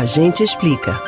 A gente explica.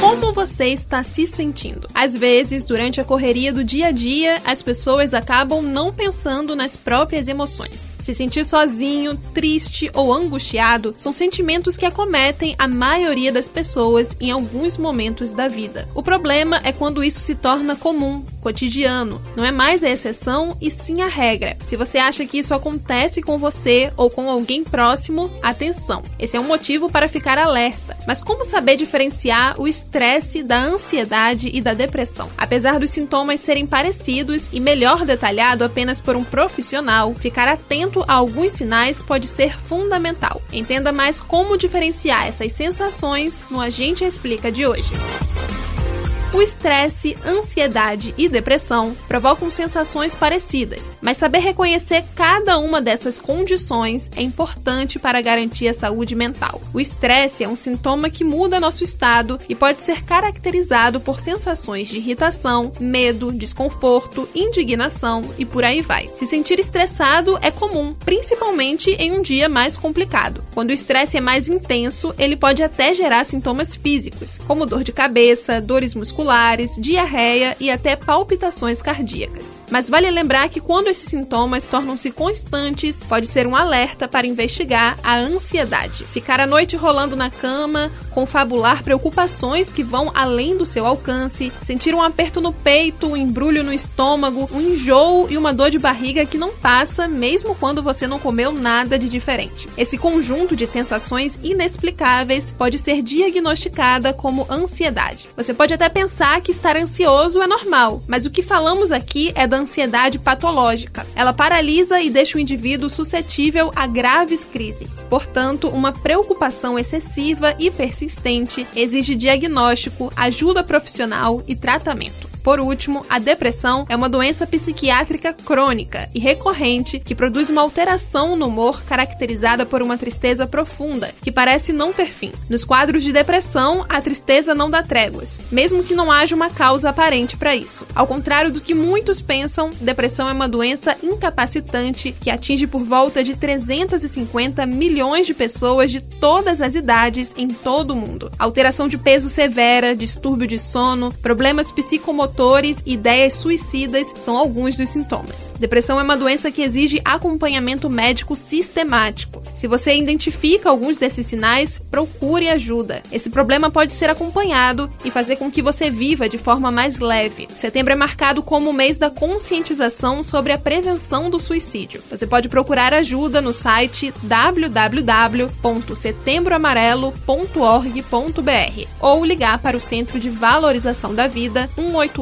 Como você está se sentindo? Às vezes, durante a correria do dia a dia, as pessoas acabam não pensando nas próprias emoções. Se sentir sozinho, triste ou angustiado são sentimentos que acometem a maioria das pessoas em alguns momentos da vida. O problema é quando isso se torna comum, cotidiano. Não é mais a exceção e sim a regra. Se você acha que isso acontece com você ou com alguém próximo, atenção. Esse é um motivo para ficar alerta. Mas como saber diferenciar o estresse da ansiedade e da depressão? Apesar dos sintomas serem parecidos e melhor detalhado apenas por um profissional, ficar atento atento a alguns sinais pode ser fundamental. Entenda mais como diferenciar essas sensações no Agente Explica de hoje. O estresse, ansiedade e depressão provocam sensações parecidas, mas saber reconhecer cada uma dessas condições é importante para garantir a saúde mental. O estresse é um sintoma que muda nosso estado e pode ser caracterizado por sensações de irritação, medo, desconforto, indignação e por aí vai. Se sentir estressado é comum, principalmente em um dia mais complicado. Quando o estresse é mais intenso, ele pode até gerar sintomas físicos, como dor de cabeça, dores musculares musculares, diarreia e até palpitações cardíacas. Mas vale lembrar que quando esses sintomas tornam-se constantes, pode ser um alerta para investigar a ansiedade. Ficar a noite rolando na cama, confabular preocupações que vão além do seu alcance, sentir um aperto no peito, um embrulho no estômago, um enjoo e uma dor de barriga que não passa mesmo quando você não comeu nada de diferente. Esse conjunto de sensações inexplicáveis pode ser diagnosticada como ansiedade. Você pode até pensar que estar ansioso é normal, mas o que falamos aqui é da ansiedade patológica. Ela paralisa e deixa o indivíduo suscetível a graves crises. Portanto, uma preocupação excessiva e persistente exige diagnóstico, ajuda profissional e tratamento. Por último, a depressão é uma doença psiquiátrica crônica e recorrente que produz uma alteração no humor caracterizada por uma tristeza profunda, que parece não ter fim. Nos quadros de depressão, a tristeza não dá tréguas, mesmo que não haja uma causa aparente para isso. Ao contrário do que muitos pensam, depressão é uma doença incapacitante que atinge por volta de 350 milhões de pessoas de todas as idades em todo o mundo. Alteração de peso severa, distúrbio de sono, problemas psicomotores motores ideias suicidas são alguns dos sintomas. Depressão é uma doença que exige acompanhamento médico sistemático. Se você identifica alguns desses sinais, procure ajuda. Esse problema pode ser acompanhado e fazer com que você viva de forma mais leve. Setembro é marcado como o mês da conscientização sobre a prevenção do suicídio. Você pode procurar ajuda no site www.setembroamarelo.org.br ou ligar para o Centro de Valorização da Vida 188